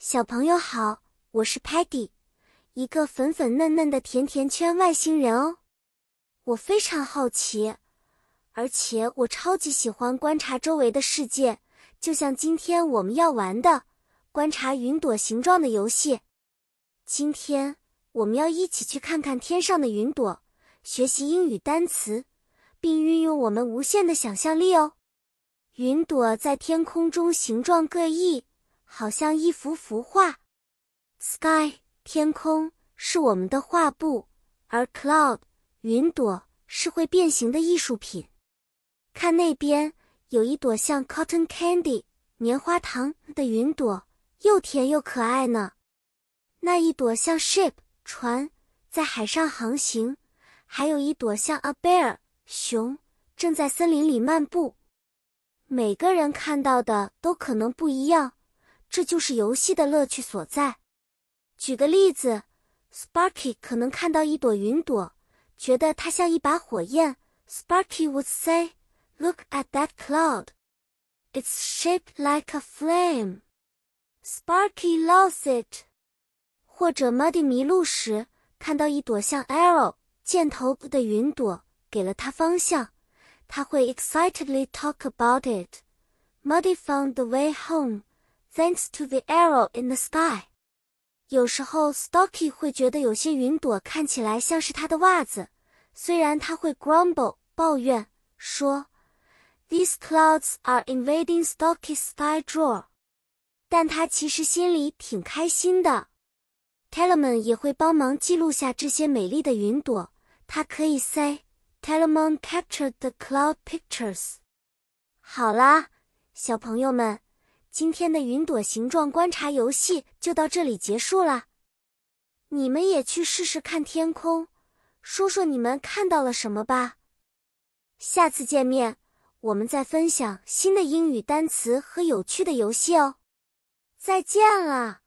小朋友好，我是 Patty，一个粉粉嫩嫩的甜甜圈外星人哦。我非常好奇，而且我超级喜欢观察周围的世界，就像今天我们要玩的观察云朵形状的游戏。今天我们要一起去看看天上的云朵，学习英语单词，并运用我们无限的想象力哦。云朵在天空中形状各异。好像一幅幅画，sky 天空是我们的画布，而 cloud 云朵是会变形的艺术品。看那边有一朵像 cotton candy 棉花糖的云朵，又甜又可爱呢。那一朵像 ship 船在海上航行，还有一朵像 a bear 熊正在森林里漫步。每个人看到的都可能不一样。这就是游戏的乐趣所在。举个例子，Sparky 可能看到一朵云朵，觉得它像一把火焰。Sparky would say, "Look at that cloud. It's shaped like a flame." Sparky loves it. 或者 Muddy 迷路时，看到一朵像 arrow 箭头的云朵，给了他方向，他会 excitedly talk about it. Muddy found the way home. Thanks to the arrow in the sky，有时候 Stocky 会觉得有些云朵看起来像是他的袜子，虽然他会 grumble 抱怨说，These clouds are invading Stocky's sky drawer，但他其实心里挺开心的。Telemon 也会帮忙记录下这些美丽的云朵，他可以 say，Telemon captured the cloud pictures。好啦，小朋友们。今天的云朵形状观察游戏就到这里结束了，你们也去试试看天空，说说你们看到了什么吧。下次见面，我们再分享新的英语单词和有趣的游戏哦。再见了。